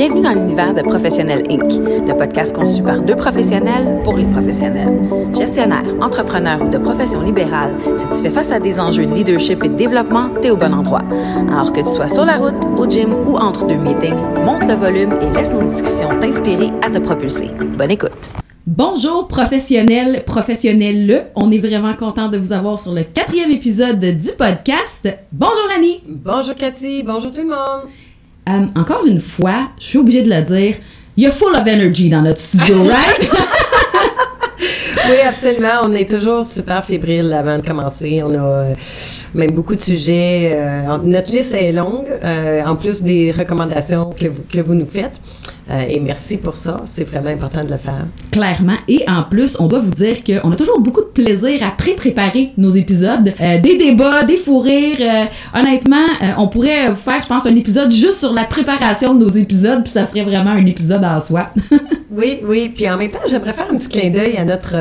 Bienvenue dans l'univers de Professionnel Inc., le podcast conçu par deux professionnels pour les professionnels. Gestionnaire, entrepreneur ou de profession libérale, si tu fais face à des enjeux de leadership et de développement, t'es au bon endroit. Alors que tu sois sur la route, au gym ou entre deux meetings, monte le volume et laisse nos discussions t'inspirer à te propulser. Bonne écoute. Bonjour professionnels, professionnels, on est vraiment content de vous avoir sur le quatrième épisode du podcast. Bonjour Annie. Bonjour Cathy, bonjour tout le monde. Euh, encore une fois, je suis obligée de le dire, you're full of energy dans notre studio, right? oui, absolument. On est toujours super fébrile avant de commencer. On a euh, même beaucoup de sujets. Euh, notre liste est longue, en plus des recommandations que vous, que vous nous faites. Euh, et merci pour ça. C'est vraiment important de le faire. Clairement. Et en plus, on doit vous dire qu'on a toujours beaucoup de plaisir à pré-préparer nos épisodes. Euh, des débats, des fous rires. Euh, honnêtement, on pourrait vous faire, je pense, un épisode juste sur la préparation de nos épisodes, puis ça serait vraiment un épisode en soi. oui, oui. Puis en même temps, j'aimerais faire un petit clin d'œil à notre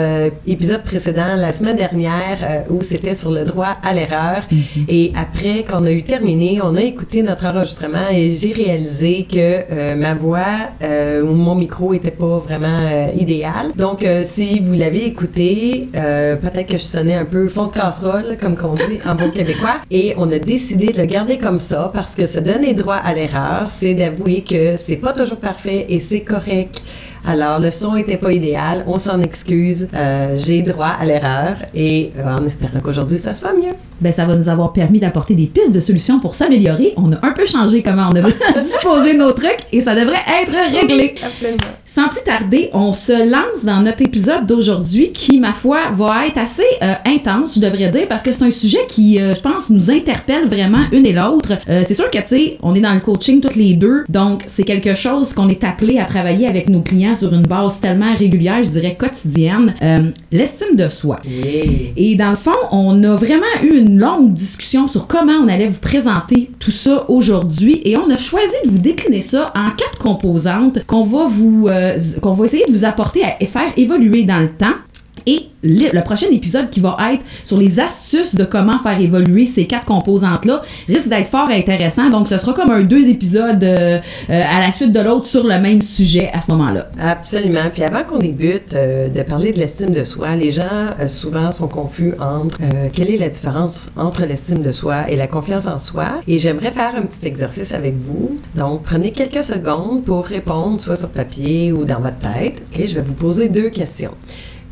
épisode précédent, la semaine dernière, où c'était sur le droit à l'erreur. Mm-hmm. Et après qu'on a eu terminé, on a écouté notre enregistrement et j'ai réalisé que ma voix euh, où mon micro était pas vraiment euh, idéal. Donc, euh, si vous l'avez écouté, peut-être que je sonnais un peu fond de casserole, comme qu'on dit en bon québécois. Et on a décidé de le garder comme ça parce que se donner droit à l'erreur, c'est d'avouer que c'est pas toujours parfait et c'est correct. Alors, le son était pas idéal, on s'en excuse. J'ai droit à l'erreur et en espérant qu'aujourd'hui ça soit mieux ben, ça va nous avoir permis d'apporter des pistes de solutions pour s'améliorer. On a un peu changé comment on a disposé nos trucs et ça devrait être réglé. Absolument. Sans plus tarder, on se lance dans notre épisode d'aujourd'hui qui, ma foi, va être assez euh, intense, je devrais dire, parce que c'est un sujet qui, euh, je pense, nous interpelle vraiment une et l'autre. Euh, c'est sûr que, tu sais, on est dans le coaching toutes les deux, donc c'est quelque chose qu'on est appelé à travailler avec nos clients sur une base tellement régulière, je dirais quotidienne. L'estime de soi. Et dans le fond, on a vraiment eu une longue discussion sur comment on allait vous présenter tout ça aujourd'hui et on a choisi de vous décliner ça en quatre composantes qu'on va vous euh, qu'on va essayer de vous apporter à faire évoluer dans le temps. Et le, prochain épisode qui va être sur les astuces de comment faire évoluer ces quatre composantes-là risque d'être fort intéressant. Donc, ce sera comme un deux épisodes euh, euh, à la suite de l'autre sur le même sujet à ce moment-là. Absolument. Puis avant qu'on débute euh, de parler de l'estime de soi, les gens souvent sont confus entre quelle est la différence entre l'estime de soi et la confiance en soi? Et j'aimerais faire un petit exercice avec vous. Donc, prenez quelques secondes pour répondre, soit sur papier ou dans votre tête. OK? Je vais vous poser deux questions.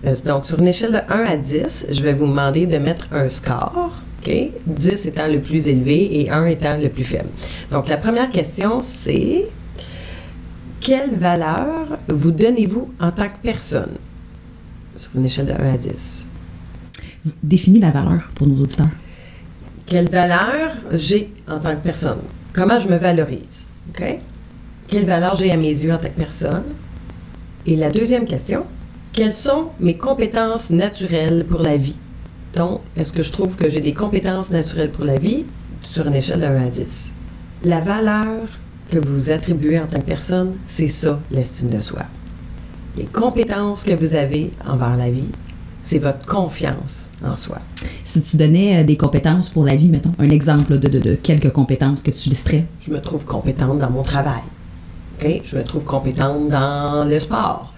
Euh, donc, sur une échelle de 1 à 10, je vais vous demander de mettre un score. OK? 10 étant le plus élevé et 1 étant le plus faible. Donc, la première question, c'est quelle valeur vous donnez-vous en tant que personne? Sur une échelle de 1 à 10? Définis la valeur pour nos auditeurs. Quelle valeur j'ai en tant que personne? Comment je me valorise? OK? Quelle valeur j'ai à mes yeux en tant que personne? Et la deuxième question, quelles sont mes compétences naturelles pour la vie? Donc, est-ce que je trouve que j'ai des compétences naturelles pour la vie? Sur une échelle de 1 à 10? La valeur que vous attribuez en tant que personne, c'est ça, l'estime de soi. Les compétences que vous avez envers la vie, c'est votre confiance en soi. Si tu donnais euh, des compétences pour la vie, mettons, un exemple de, de, quelques compétences que tu listerais. Je me trouve compétente dans mon travail. OK? Je me trouve compétente dans le sport.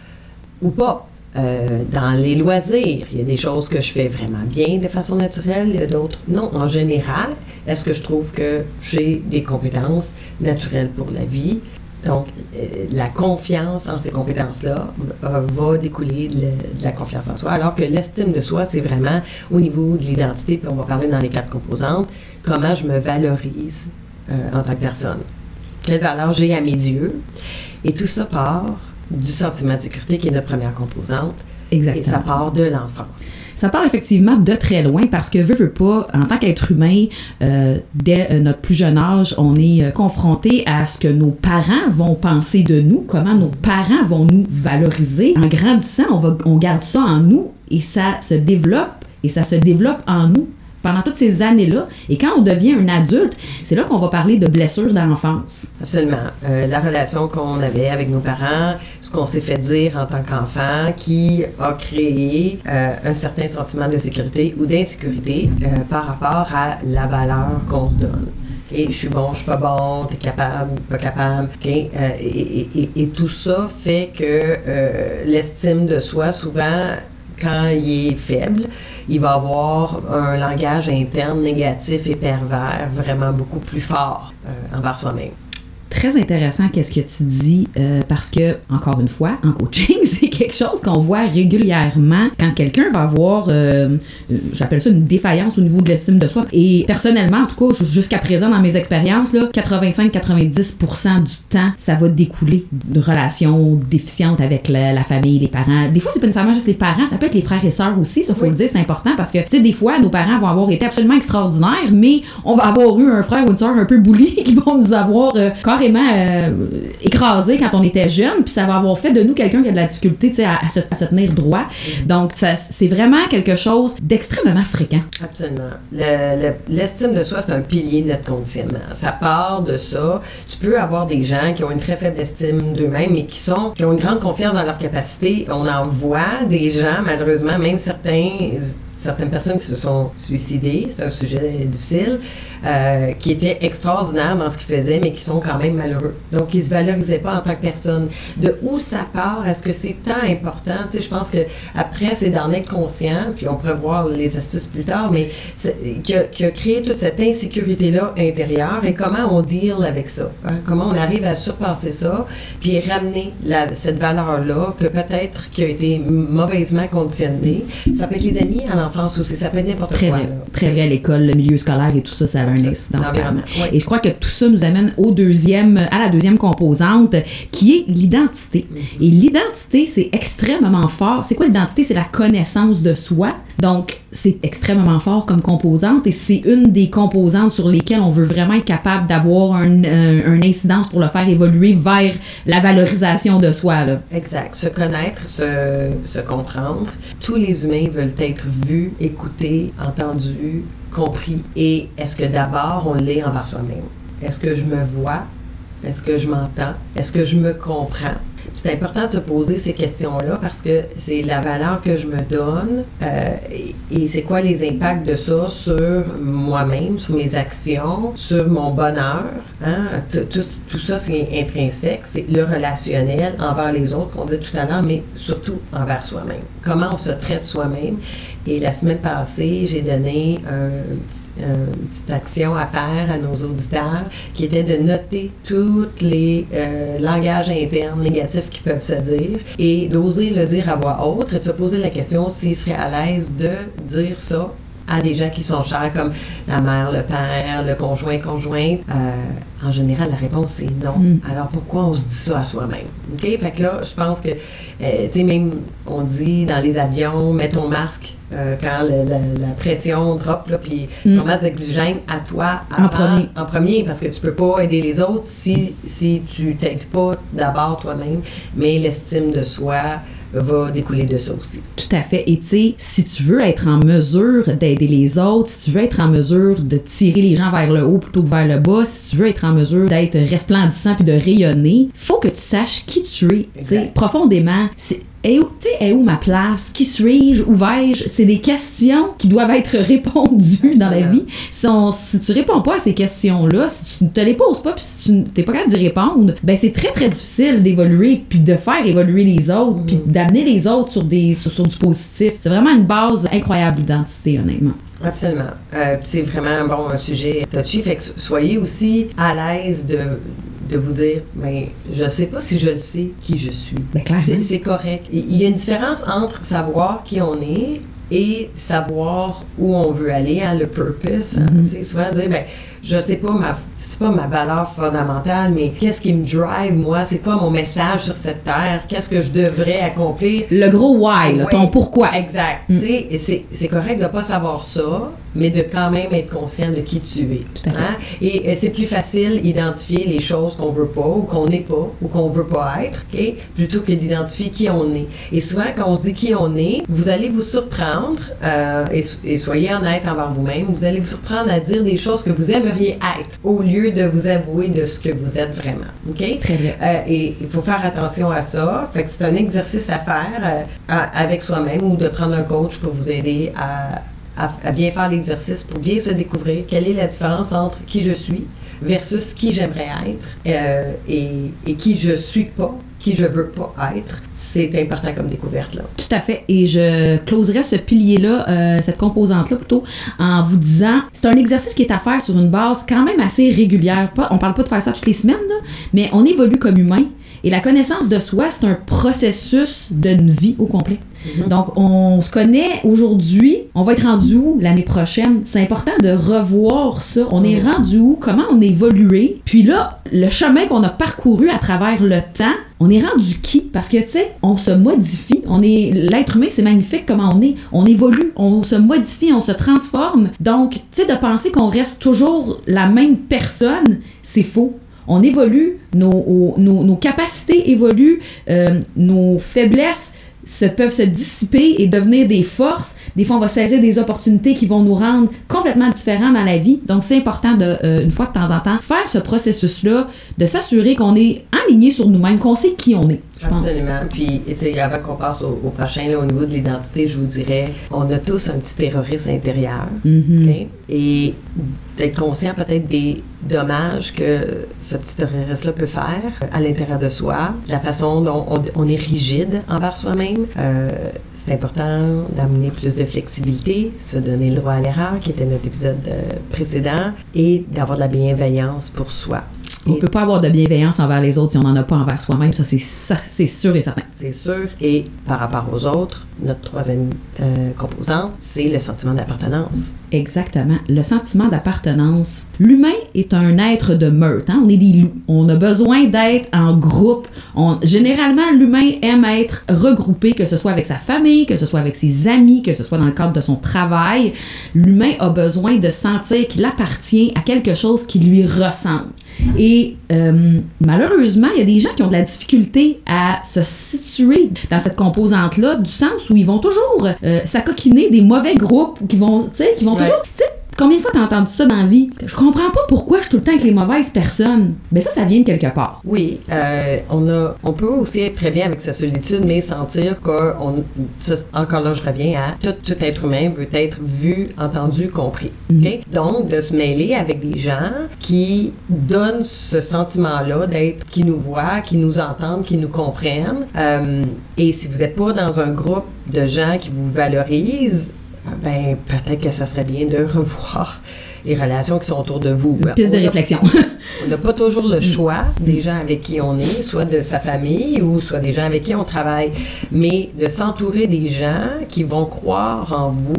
Ou pas. Euh, dans les loisirs, il y a des choses que je fais vraiment bien de façon naturelle, il y a d'autres non. En général, est-ce que je trouve que j'ai des compétences naturelles pour la vie? Donc, euh, la confiance en ces compétences-là euh, va découler de, la confiance en soi, alors que l'estime de soi, c'est vraiment au niveau de l'identité, puis on va parler dans les quatre composantes, comment je me valorise en tant que personne. Quelle valeur j'ai à mes yeux? Et tout ça part du sentiment de sécurité qui est notre première composante. Exactement. Et ça part de l'enfance. Ça part effectivement de très loin parce que, veut, veut pas, en tant qu'être humain, euh, dès euh, notre plus jeune âge, on est euh, confronté à ce que nos parents vont penser de nous, comment nos parents vont nous valoriser. En grandissant, on, va, on garde ça en nous et ça se développe et ça se développe en nous pendant toutes ces années-là. Et quand on devient un adulte, c'est là qu'on va parler de blessures d'enfance. Absolument. Euh, la relation qu'on avait avec nos parents, ce qu'on s'est fait dire en tant qu'enfant, qui a créé euh, un certain sentiment de sécurité ou d'insécurité euh, par rapport à la valeur qu'on se donne. OK, je suis bon, je suis pas bon, t'es capable, pas capable. OK, euh, et, tout ça fait que l'estime de soi, souvent, quand il est faible, il va avoir un langage interne négatif et pervers vraiment beaucoup plus fort euh, envers soi-même. Très intéressant qu'est-ce que tu dis euh, parce que encore une fois en coaching quelque chose qu'on voit régulièrement quand quelqu'un va avoir euh, j'appelle ça une défaillance au niveau de l'estime de soi et personnellement en tout cas jusqu'à présent dans mes expériences là 85-90% du temps ça va découler de relations déficientes avec la, la famille les parents des fois c'est pas nécessairement juste les parents ça peut être les frères et sœurs aussi ça faut Oui. le dire c'est important parce que tu sais des fois nos parents vont avoir été absolument extraordinaires mais on va avoir eu un frère ou une sœur un peu bully qui vont nous avoir euh, carrément euh, écrasés quand on était jeune puis ça va avoir fait de nous quelqu'un qui a de la difficulté à, à se, à se tenir droit donc ça, c'est vraiment quelque chose d'extrêmement fréquent Absolument. Le- le- L'estime de soi, c'est un pilier de notre conditionnement. Ça part de ça. Tu peux avoir des gens qui ont une très faible estime d'eux-mêmes et qui sont qui ont une grande confiance dans leurs capacités. On en voit des gens, malheureusement, même certains certaines personnes qui se sont suicidées, c'est un sujet difficile, euh, qui étaient extraordinaires dans ce qu'ils faisaient, mais qui sont quand même malheureux. Donc, ils ne se valorisaient pas en tant que personne. De où ça part? Est-ce que c'est tant important? Tu sais, je pense que après, c'est d'en être conscient, puis on pourrait voir les astuces plus tard, mais qui a, créé toute cette insécurité-là intérieure et comment on deal avec ça? hein? Comment on arrive à surpasser ça, puis ramener cette valeur-là que peut-être qui a été mauvaisement conditionnée. Ça peut être les amis à l'enfance aussi, ça peut être n'importe Très quoi. vrai. Très vrai, l'école, le milieu scolaire et tout ça, ça a un Ça, incidence ouais. Et je crois que tout ça nous amène au deuxième, à la deuxième composante, qui est l'identité. Mm-hmm. Et l'identité, c'est extrêmement fort. C'est quoi l'identité? C'est la connaissance de soi. Donc, c'est extrêmement fort comme composante et c'est une des composantes sur lesquelles on veut vraiment être capable d'avoir un, un, un incidence pour le faire évoluer vers la valorisation de soi. Exact. Se connaître, se, se comprendre. Tous les humains veulent être vus, écoutés, entendus, compris. Et est-ce que d'abord on l'est envers soi-même? Est-ce que je me vois? Est-ce que je m'entends? Est-ce que je me comprends? C'est important de se poser ces questions-là parce que c'est la valeur que je me donne euh, et, c'est quoi les impacts de ça sur moi-même, sur mes actions, sur mon bonheur. Hein? Tout, ça, c'est intrinsèque. C'est le relationnel envers les autres qu'on disait tout à l'heure, mais surtout envers soi-même. Comment on se traite soi-même. Et la semaine passée, j'ai donné une petite action à faire à nos auditeurs qui était de noter tous les euh, langages internes négatifs qui peuvent se dire et d'oser le dire à voix haute et de se poser la question s'ils seraient à l'aise de dire ça à des gens qui sont chers comme la mère, le père, le conjoint, conjointe. Euh, en général, la réponse c'est non. Mm. Alors pourquoi on se dit ça à soi-même? OK? Fait que là, je pense que, euh, tu sais, même on dit dans les avions, mets ton masque euh, quand le- la, la pression drop, là, puis Mm. ton masque d'oxygène à toi En avant- premier. en premier, parce que tu peux pas aider les autres si, si tu t'aides pas d'abord toi-même, mais l'estime de soi va découler de ça aussi. Tout à fait. Et tu sais, si tu veux être en mesure d'aider les autres, si tu veux être en mesure de tirer les gens vers le haut plutôt que vers le bas, si tu veux être en mesure d'être resplendissant puis de rayonner, faut que tu saches qui tu es. Tu sais, Exact. profondément. C'est est où, tu sais, est où ma place? Qui suis-je? Où vais-je? C'est des questions qui doivent être répondues dans la vie. Si, on, si tu réponds pas à ces questions-là, si tu ne te les poses pas, puis si tu n'es pas capable d'y répondre, ben c'est très très difficile d'évoluer, puis de faire évoluer les autres, puis d'amener les autres sur, des, sur, sur du positif. C'est vraiment une base incroyable d'identité, honnêtement. Absolument. Euh, c'est vraiment bon un sujet touchy. Fait que so- soyez aussi à l'aise de, de vous dire, mais je sais pas si je le sais qui je suis. Ben, clairement. C'est correct. Il y a une différence entre savoir qui on est et savoir où on veut aller, hein, le purpose. hein. Tu sais, souvent dire, ben, je sais pas ma, c'est pas ma valeur fondamentale, mais qu'est-ce qui me drive moi? C'est quoi mon message sur cette terre? Qu'est-ce que je devrais accomplir? Le gros why, là, Ouais. ton pourquoi. Exact. Mm. Tu sais, c'est, c'est correct de pas savoir ça, mais de quand même être conscient de qui tu es. Tout à fait. Hein? Et, et c'est plus facile d'identifier les choses qu'on veut pas ou qu'on n'est pas ou qu'on veut pas être, ok, plutôt que d'identifier qui on est. Et souvent, quand on se dit qui on est, vous allez vous surprendre euh, et, so- et soyez honnête envers vous-même. Vous allez vous surprendre à dire des choses que vous aimeriez être au lieu de vous avouer de ce que vous êtes vraiment. Ok? Très vrai. Euh, et il faut faire attention à ça. Fait que c'est un exercice à faire euh, avec soi-même ou de prendre un coach pour vous aider à, à- à bien faire l'exercice, pour bien se découvrir. Quelle est la différence entre qui je suis versus qui j'aimerais être euh, et, et qui je suis pas qui je veux pas être, c'est important comme découverte là. Tout à fait. Et je closerais ce pilier-là, euh, cette composante-là plutôt, en vous disant, c'est un exercice qui est à faire sur une base quand même assez régulière. Pas, on parle pas de faire ça toutes les semaines, là, mais on évolue comme humain. Et la connaissance de soi, c'est un processus d'une vie au complet. Donc, on se connaît aujourd'hui, on va être rendu où l'année prochaine? C'est important de revoir ça. On est rendu où? Comment on a évolué? Puis là, le chemin qu'on a parcouru à travers le temps, on est rendu qui? Parce que, tu sais, on se modifie. On est, l'être humain, c'est magnifique comment on est. On évolue, on se modifie, on se transforme. Donc, tu sais, de penser qu'on reste toujours la même personne, c'est faux on évolue, nos, capacités évoluent, euh, nos faiblesses se, peuvent se dissiper et devenir des forces. Des fois, on va saisir des opportunités qui vont nous rendre complètement différents dans la vie. Donc, c'est important de, euh, une fois de temps en temps, faire ce processus-là, de s'assurer qu'on est aligné sur nous-mêmes, qu'on sait qui on est. Je pense. Absolument. Puis, tu sais, avant qu'on passe au, au prochain, là, au niveau de l'identité, je vous dirais, on a tous un petit terroriste intérieur. OK? Et d'être conscient peut-être des dommages que ce petit terroriste-là peut faire à l'intérieur de soi, de la façon dont on, on est rigide envers soi-même. Euh, c'est important d'amener plus de flexibilité, se donner le droit à l'erreur, qui était notre épisode euh, précédent, et d'avoir de la bienveillance pour soi. On peut pas avoir de bienveillance envers les autres si on n'en a pas envers soi-même. Ça, c'est ça, c'est sûr et certain. C'est sûr. Et par rapport aux autres, notre troisième euh, composante, c'est le sentiment d'appartenance. Exactement. Le sentiment d'appartenance. L'humain est un être de meute. hein. On est des loups. On a besoin d'être en groupe. On, généralement, l'humain aime être regroupé, que ce soit avec sa famille, que ce soit avec ses amis, que ce soit dans le cadre de son travail. L'humain a besoin de sentir qu'il appartient à quelque chose qui lui ressemble. Et euh, malheureusement, il y a des gens qui ont de la difficulté à se situer dans cette composante-là, du sens où ils vont toujours euh, s'acoquiner des mauvais groupes, qui vont, tu sais, qui vont Ouais. toujours, tu sais, Combien de fois t'as entendu ça dans la vie? Je comprends pas pourquoi je suis tout le temps avec les mauvaises personnes. Ben ça, ça vient de quelque part. Oui, euh, on, a, on peut aussi être très bien avec sa solitude, mais sentir que, on, encore là, je reviens à tout, tout être humain veut être vu, entendu, compris. OK? Donc, de se mêler avec des gens qui donnent ce sentiment-là d'être, qui nous voient, qui nous entendent, qui nous comprennent. Euh, et si vous n'êtes pas dans un groupe de gens qui vous valorisent, ben peut-être que ça serait bien de revoir les relations qui sont autour de vous. Piste de a- réflexion. on n'a pas toujours le choix des gens avec qui on est, soit de sa famille ou soit des gens avec qui on travaille, mais de s'entourer des gens qui vont croire en vous,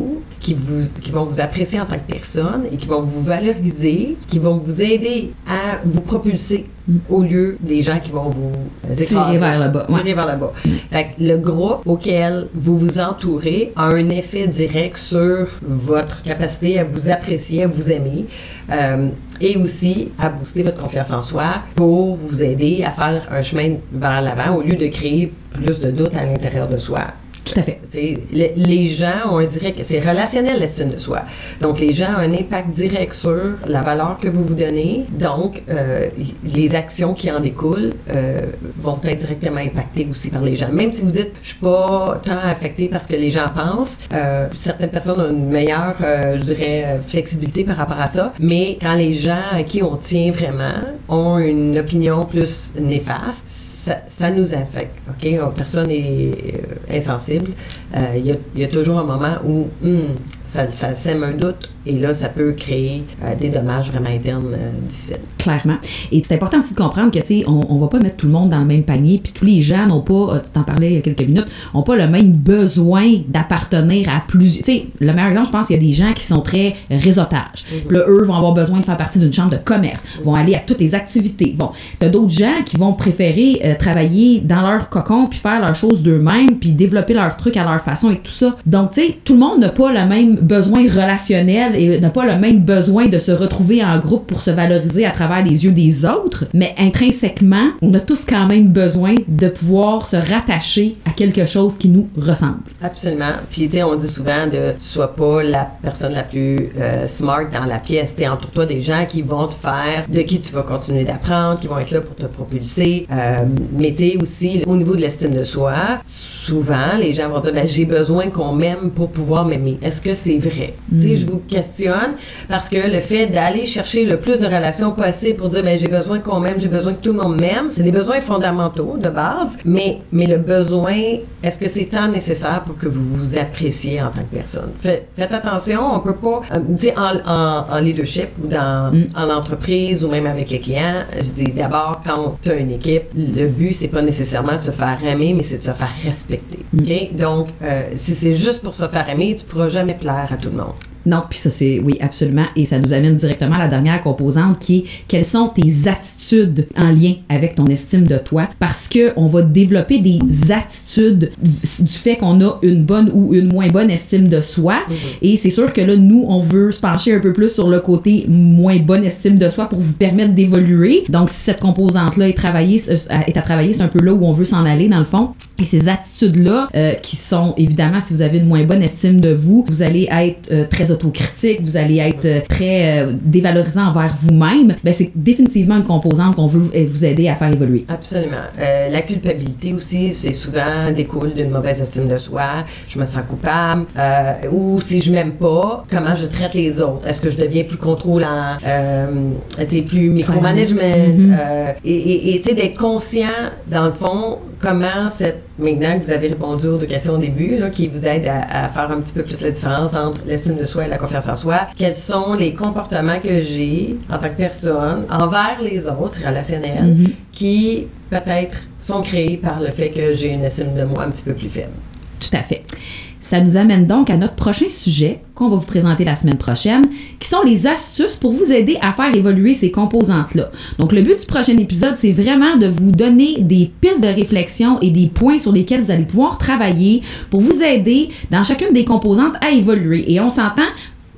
qui, vous, qui vont vous apprécier en tant que personne et qui vont vous valoriser, qui vont vous aider à vous propulser au lieu des gens qui vont vous Tirer vers le bas, ouais. Tirer vers le bas. Fait que le groupe auquel vous vous entourez a un effet direct sur votre capacité à vous apprécier, à vous aimer. euh, et aussi à booster votre confiance en soi pour vous aider à faire un chemin vers l'avant au lieu de créer plus de doutes à l'intérieur de soi. Tout à fait. C'est- le- les gens ont un direct, c'est relationnel l'estime de soi. Donc les gens ont un impact direct sur la valeur que vous vous donnez. Donc euh, les actions qui en découlent euh, vont être directement impactées aussi par les gens. Même si vous dites je suis pas tant affecté par ce que les gens pensent, euh, certaines personnes ont une meilleure, euh, je dirais, flexibilité par rapport à ça. Mais quand les gens à qui on tient vraiment ont une opinion plus néfaste, ça, ça nous affecte, OK? Personne n'est euh, insensible. Euh, Il y, y a toujours un moment où hmm, ça, ça sème un doute et là, ça peut créer euh, des dommages vraiment internes euh, difficiles. Clairement. Et c'est important aussi de comprendre que, tu sais, on, on va pas mettre tout le monde dans le même panier, puis tous les gens n'ont pas, euh, tu t'en parlais il y a quelques minutes, n'ont pas le même besoin d'appartenir à plusieurs. Tu sais, le meilleur exemple, je pense, il y a des gens qui sont très réseautage. Puis Là, eux vont avoir besoin de faire partie d'une chambre de commerce, vont aller à toutes les activités. Bon, t'as d'autres gens qui vont préférer euh, travailler dans leur cocon, puis faire leurs choses d'eux-mêmes, puis développer leurs trucs à leur façon et tout ça. Donc, tu sais, tout le monde n'a pas le même besoin relationnel et n'a pas le même besoin de se retrouver en groupe pour se valoriser à travers les yeux des autres, mais intrinsèquement, on a tous quand même besoin de pouvoir se rattacher quelque chose qui nous ressemble. Absolument. Puis, tu sais, on dit souvent de sois pas la personne la plus euh, smart dans la pièce. Tu entoure-toi des gens qui vont te faire, de qui tu vas continuer d'apprendre, qui vont être là pour te propulser. Euh, mais, tu sais, aussi, au niveau de l'estime de soi, souvent, les gens vont dire, ben, j'ai besoin qu'on m'aime pour pouvoir m'aimer. Est-ce que c'est vrai? Tu sais, je vous questionne parce que le fait d'aller chercher le plus de relations possible pour dire, ben, j'ai besoin qu'on m'aime, j'ai besoin que tout le monde m'aime, c'est des besoins fondamentaux de base. Mais, mais le besoin, est-ce que c'est tant nécessaire pour que vous vous appréciez en tant que personne? Faites, faites attention, on peut pas, euh, sais, en, en, en, leadership ou dans, Mm. en entreprise ou même avec les clients, je dis d'abord, quand tu as une équipe, le but, c'est pas nécessairement de se faire aimer, mais c'est de se faire respecter. OK? Donc, euh, si c'est juste pour se faire aimer, tu pourras jamais plaire à tout le monde. Non, puis ça c'est oui absolument et ça nous amène directement à la dernière composante qui est quelles sont tes attitudes en lien avec ton estime de toi? Parce que on va développer des attitudes du fait qu'on a une bonne ou une moins bonne estime de soi et c'est sûr que là nous on veut se pencher un peu plus sur le côté moins bonne estime de soi pour vous permettre d'évoluer. Donc si cette composante là est travaillée euh, est à travailler, c'est un peu là où on veut s'en aller dans le fond. Et ces attitudes-là, euh, qui sont évidemment, si vous avez une moins bonne estime de vous, vous allez être euh, très autocritique, vous allez être euh, très euh, dévalorisant envers vous-même, ben c'est définitivement une composante qu'on veut euh, vous aider à faire évoluer. Absolument. Euh, la culpabilité aussi, c'est souvent découle d'une mauvaise estime de soi. Je me sens coupable. Euh, ou si je m'aime pas, comment je traite les autres? Est-ce que je deviens plus contrôlant, euh, plus micromanagement? Et et- et, tu sais, d'être conscient, dans le fond, comment cette maintenant que vous avez répondu aux deux questions au début, là, qui vous aident à, à faire un petit peu plus la différence entre l'estime de soi et la confiance en soi, quels sont les comportements que j'ai en tant que personne envers les autres, c'est relationnel, Mhm. qui peut-être sont créés par le fait que j'ai une estime de moi un petit peu plus faible? Tout à fait. Ça nous amène donc à notre prochain sujet qu'on va vous présenter la semaine prochaine, qui sont les astuces pour vous aider à faire évoluer ces composantes-là. Donc, le but du prochain épisode, c'est vraiment de vous donner des pistes de réflexion et des points sur lesquels vous allez pouvoir travailler pour vous aider dans chacune des composantes à évoluer. Et on s'entend,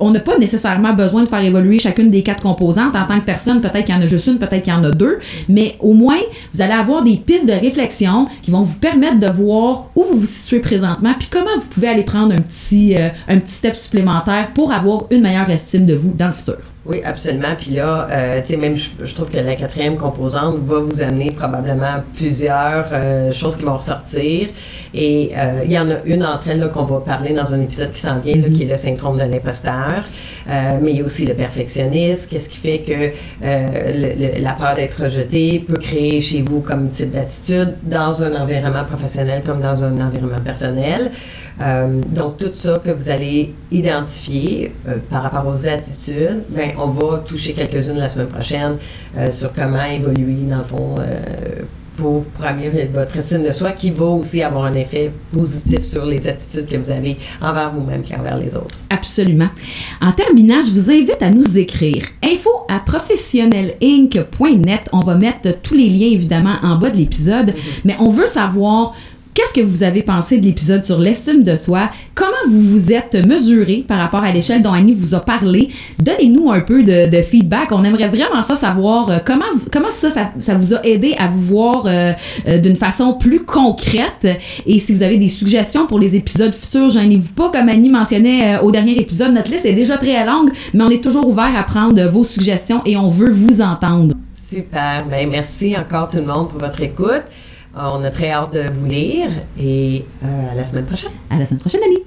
on n'a pas nécessairement besoin de faire évoluer chacune des quatre composantes en tant que personne. Peut-être qu'il y en a juste une, peut-être qu'il y en a deux. Mais au moins, vous allez avoir des pistes de réflexion qui vont vous permettre de voir où vous vous situez présentement, puis comment vous pouvez aller prendre un petit, euh, un petit step supplémentaire pour avoir une meilleure estime de vous dans le futur. Oui, absolument. Puis là, euh, tu sais, même je, trouve que la quatrième composante va vous amener probablement plusieurs euh, choses qui vont ressortir. Et euh, il y en a une d'entre elles qu'on va parler dans un épisode qui s'en vient, là, qui est le syndrome de l'imposteur. Euh, mais il y a aussi le perfectionnisme. Qu'est-ce qui fait que euh, le- le- la peur d'être rejeté peut créer chez vous comme type d'attitude dans un environnement professionnel comme dans un environnement personnel? Euh, donc, tout ça que vous allez identifier euh, par rapport aux attitudes, ben, on va toucher quelques-unes la semaine prochaine euh, sur comment évoluer, dans le fond, pour, pour améliorer votre estime de soi, qui va aussi avoir un effet positif sur les attitudes que vous avez envers vous-même et envers les autres. Absolument. En terminant, je vous invite à nous écrire info à professionnelinc.net. On va mettre tous les liens évidemment en bas de l'épisode, mais on veut savoir Qu'est-ce que vous avez pensé de l'épisode sur l'estime de soi? Comment vous vous êtes mesuré par rapport à l'échelle dont Annie vous a parlé? Donnez-nous un peu de, feedback. On aimerait vraiment ça savoir euh, comment, comment ça, ça, vous a aidé à vous voir euh, euh, d'une façon plus concrète. Et si vous avez des suggestions pour les épisodes futurs, gênez-vous pas. Comme Annie mentionnait au dernier épisode, notre liste est déjà très longue, mais on est toujours ouvert à prendre vos suggestions et on veut vous entendre. Super. Ben, merci encore tout le monde pour votre écoute. On a très hâte de vous lire et euh, à la semaine prochaine. À la semaine prochaine, Annie!